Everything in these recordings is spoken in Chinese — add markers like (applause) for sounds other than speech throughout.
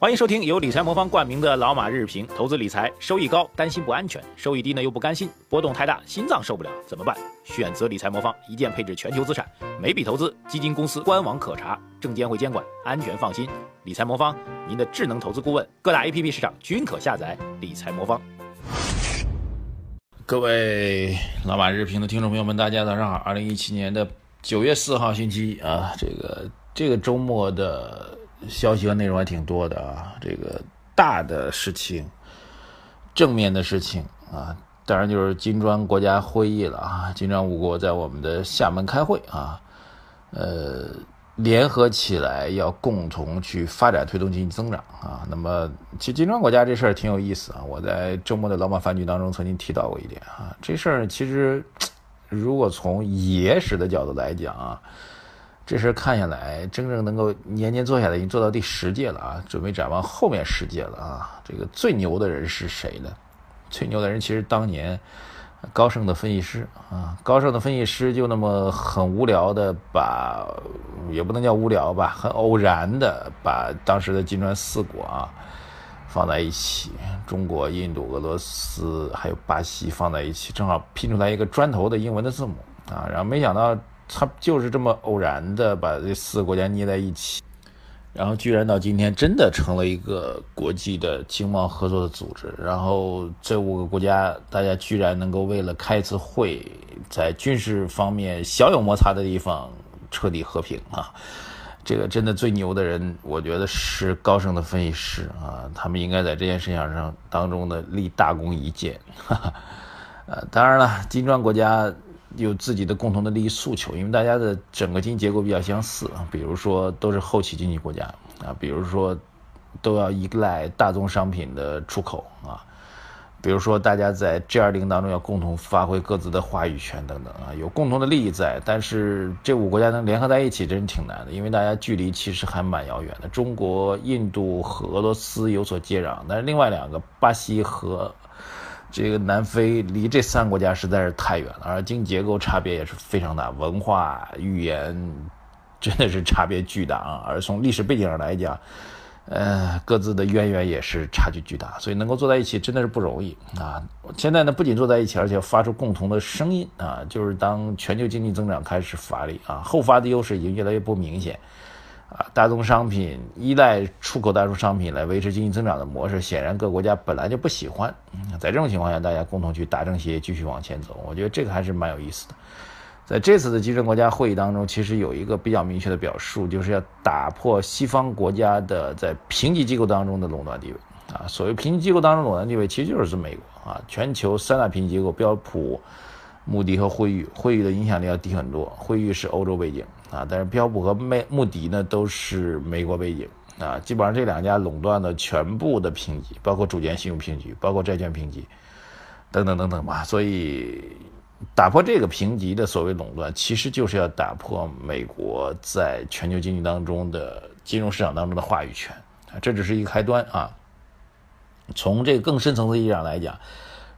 欢迎收听由理财魔方冠名的老马日评。投资理财收益高，担心不安全；收益低呢又不甘心，波动太大，心脏受不了，怎么办？选择理财魔方，一键配置全球资产，每笔投资基金公司官网可查，证监会监管，安全放心。理财魔方，您的智能投资顾问，各大 APP 市场均可下载。理财魔方。各位老马日评的听众朋友们，大家早上好！二零一七年的九月四号星期一啊，这个这个周末的。消息和内容还挺多的啊，这个大的事情，正面的事情啊，当然就是金砖国家会议了啊，金砖五国在我们的厦门开会啊，呃，联合起来要共同去发展推动经济增长啊。那么，其实金砖国家这事儿挺有意思啊，我在周末的老马饭局当中曾经提到过一点啊，这事儿其实如果从野史的角度来讲啊。这事看下来，真正能够年年做下来，已经做到第十届了啊！准备展望后面十届了啊！这个最牛的人是谁呢？最牛的人其实当年高盛的分析师啊，高盛的分析师就那么很无聊的把，也不能叫无聊吧，很偶然的把当时的金砖四国啊放在一起，中国、印度、俄罗斯还有巴西放在一起，正好拼出来一个砖头的英文的字母啊，然后没想到。他就是这么偶然的把这四个国家捏在一起，然后居然到今天真的成了一个国际的经贸合作的组织。然后这五个国家，大家居然能够为了开一次会，在军事方面小有摩擦的地方彻底和平啊！这个真的最牛的人，我觉得是高盛的分析师啊，他们应该在这件事情上当中呢立大功一件。(laughs) 呃，当然了，金砖国家。有自己的共同的利益诉求，因为大家的整个经济结构比较相似啊，比如说都是后起经济国家啊，比如说都要依赖大宗商品的出口啊，比如说大家在 G20 当中要共同发挥各自的话语权等等啊，有共同的利益在，但是这五国家能联合在一起，真是挺难的，因为大家距离其实还蛮遥远的。中国、印度和俄罗斯有所接壤，但是另外两个巴西和。这个南非离这三个国家实在是太远了，而经济结构差别也是非常大，文化语言真的是差别巨大啊！而从历史背景上来讲，呃，各自的渊源也是差距巨大，所以能够坐在一起真的是不容易啊！现在呢，不仅坐在一起，而且发出共同的声音啊，就是当全球经济增长开始乏力啊，后发的优势已经越来越不明显。啊，大宗商品依赖出口大宗商品来维持经济增长的模式，显然各国家本来就不喜欢。在这种情况下，大家共同去达成协议，继续往前走，我觉得这个还是蛮有意思的。在这次的集团国家会议当中，其实有一个比较明确的表述，就是要打破西方国家的在评级机构当中的垄断地位。啊，所谓评级机构当中垄断地位，其实就是指美国啊。全球三大评级机构标普、穆迪和惠誉，惠誉的影响力要低很多，惠誉是欧洲背景。啊，但是标普和美穆迪呢都是美国背景啊，基本上这两家垄断了全部的评级，包括主权信用评级，包括债券评级，等等等等吧。所以打破这个评级的所谓垄断，其实就是要打破美国在全球经济当中的金融市场当中的话语权啊，这只是一个开端啊。从这个更深层次意义上来讲，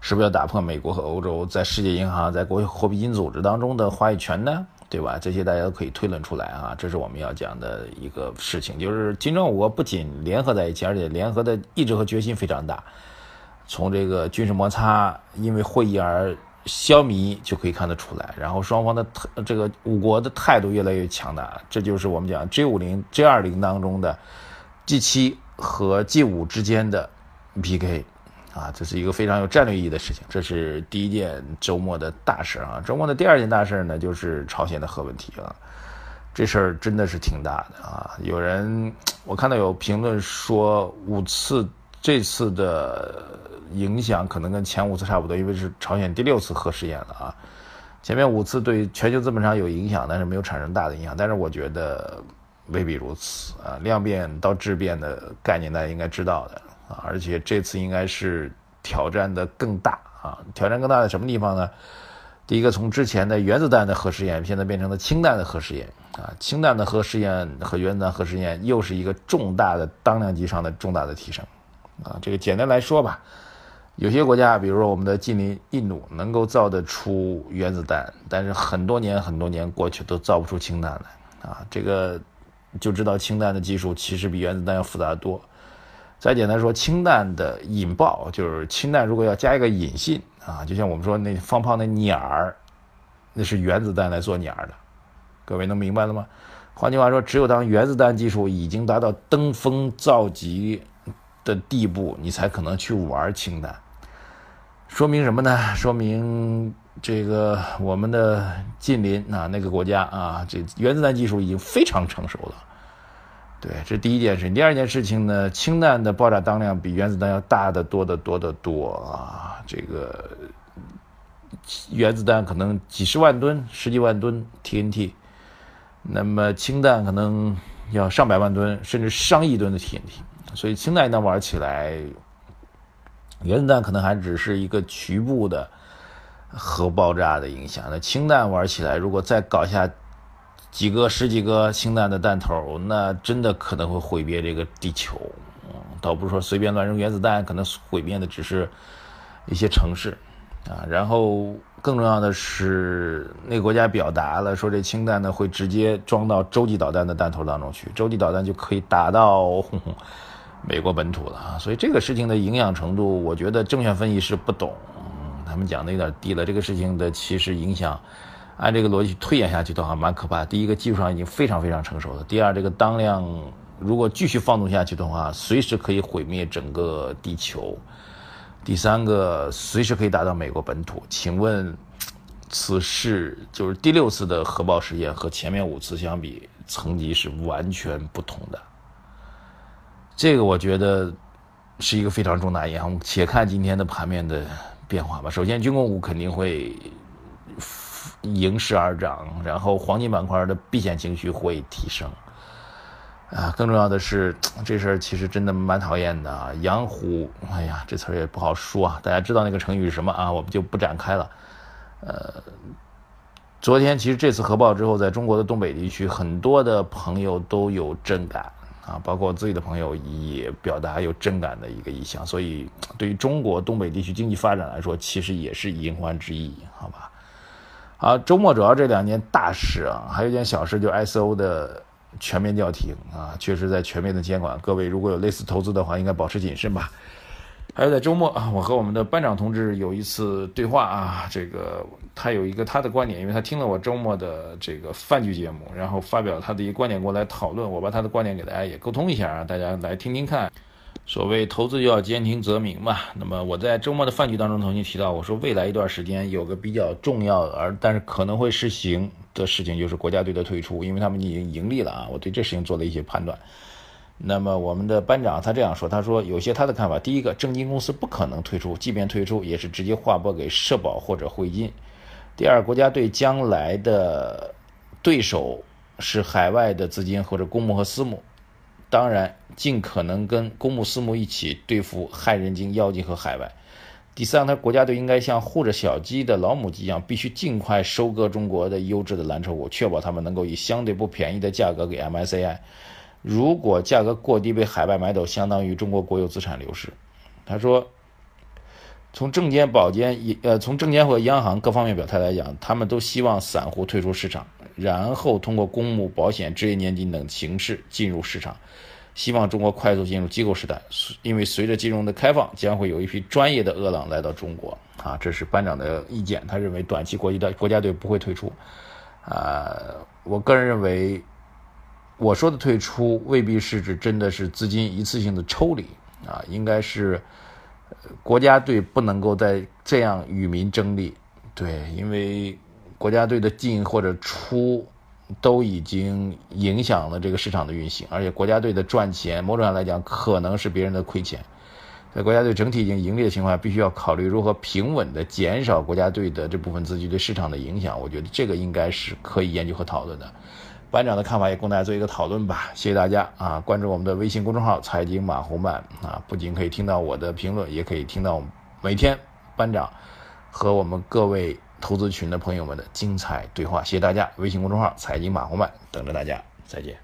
是不是要打破美国和欧洲在世界银行、在国际货币基金组织当中的话语权呢？对吧？这些大家都可以推论出来啊，这是我们要讲的一个事情，就是金砖五国不仅联合在一起，而且联合的意志和决心非常大。从这个军事摩擦因为会议而消弭就可以看得出来，然后双方的这个五国的态度越来越强大，这就是我们讲 G 五零、G 二零当中的 G 七和 G 五之间的 PK。啊，这是一个非常有战略意义的事情。这是第一件周末的大事啊。周末的第二件大事呢，就是朝鲜的核问题啊。这事儿真的是挺大的啊。有人我看到有评论说，五次这次的影响可能跟前五次差不多，因为是朝鲜第六次核试验了啊。前面五次对全球资本上有影响，但是没有产生大的影响。但是我觉得未必如此啊。量变到质变的概念，大家应该知道的。而且这次应该是挑战的更大啊！挑战更大在什么地方呢？第一个，从之前的原子弹的核试验，现在变成了氢弹的核试验啊！氢弹的核试验和原子弹核试验又是一个重大的当量级上的重大的提升啊！这个简单来说吧，有些国家，比如说我们的近邻印度，能够造得出原子弹，但是很多年很多年过去都造不出氢弹来啊！这个就知道氢弹的技术其实比原子弹要复杂得多。再简单说，氢弹的引爆就是氢弹如果要加一个引信啊，就像我们说那放炮那鸟儿，那是原子弹来做鸟儿的。各位能明白了吗？换句话说，只有当原子弹技术已经达到登峰造极的地步，你才可能去玩氢弹。说明什么呢？说明这个我们的近邻啊那个国家啊，这原子弹技术已经非常成熟了。对，这第一件事。第二件事情呢，氢弹的爆炸当量比原子弹要大得多得多得多啊！这个原子弹可能几十万吨、十几万吨 TNT，那么氢弹可能要上百万吨，甚至上亿吨的 TNT。所以氢弹一旦玩起来，原子弹可能还只是一个局部的核爆炸的影响。那氢弹玩起来，如果再搞下。几个十几个氢弹的弹头，那真的可能会毁灭这个地球。嗯，倒不是说随便乱扔原子弹，可能毁灭的只是一些城市啊。然后更重要的是，那个国家表达了说，这氢弹呢会直接装到洲际导弹的弹头当中去，洲际导弹就可以打到美国本土了啊。所以这个事情的影响程度，我觉得证券分析师不懂，他们讲的有点低了。这个事情的其实影响。按这个逻辑推演下去的话，蛮可怕。第一个，技术上已经非常非常成熟了；第二，这个当量如果继续放纵下去的话，随时可以毁灭整个地球；第三个，随时可以达到美国本土。请问，此事就是第六次的核爆实验和前面五次相比，层级是完全不同的。这个我觉得是一个非常重大影响。且看今天的盘面的变化吧。首先，军工股肯定会。迎势而涨，然后黄金板块的避险情绪会提升，啊，更重要的是 (tsk) 这事儿其实真的蛮讨厌的啊。养虎，哎呀，这词儿也不好说啊。大家知道那个成语是什么啊？我们就不展开了。呃，昨天其实这次核爆之后，在中国的东北地区，很多的朋友都有震感啊，包括我自己的朋友也表达有震感的一个意向。所以，对于中国东北地区经济发展来说，其实也是隐患之一，好吧？啊，周末主要这两件大事啊，还有一件小事，就 ISO 的全面叫停啊，确实在全面的监管。各位如果有类似投资的话，应该保持谨慎吧。还有在周末啊，我和我们的班长同志有一次对话啊，这个他有一个他的观点，因为他听了我周末的这个饭局节目，然后发表他的一个观点过来讨论，我把他的观点给大家也沟通一下啊，大家来听听看。所谓投资就要兼听则明嘛。那么我在周末的饭局当中曾经提到，我说未来一段时间有个比较重要而但是可能会实行的事情，就是国家队的退出，因为他们已经盈利了啊。我对这事情做了一些判断。那么我们的班长他这样说，他说有些他的看法，第一个，证金公司不可能退出，即便退出也是直接划拨给社保或者汇金。第二，国家队将来的对手是海外的资金或者公募和私募。当然，尽可能跟公募私募一起对付害人精、妖精和海外。第三，他国家队应该像护着小鸡的老母鸡一样，必须尽快收割中国的优质的蓝筹股，确保他们能够以相对不便宜的价格给 MSCI。如果价格过低被海外买走，相当于中国国有资产流失。他说，从证监、保监、呃，从证监会央行各方面表态来讲，他们都希望散户退出市场。然后通过公募、保险、职业年金等形式进入市场，希望中国快速进入机构时代。因为随着金融的开放，将会有一批专业的饿狼来到中国。啊，这是班长的意见。他认为短期国际的国家队不会退出。啊，我个人认为，我说的退出未必是指真的是资金一次性的抽离。啊，应该是国家队不能够再这样与民争利。对，因为。国家队的进或者出，都已经影响了这个市场的运行，而且国家队的赚钱，某种上来讲可能是别人的亏钱。在国家队整体已经盈利的情况下，必须要考虑如何平稳的减少国家队的这部分资金对市场的影响。我觉得这个应该是可以研究和讨论的。班长的看法也供大家做一个讨论吧。谢谢大家啊！关注我们的微信公众号“财经马红漫”啊，不仅可以听到我的评论，也可以听到每天班长和我们各位。投资群的朋友们的精彩对话，谢谢大家！微信公众号“财经马红漫”等着大家，再见。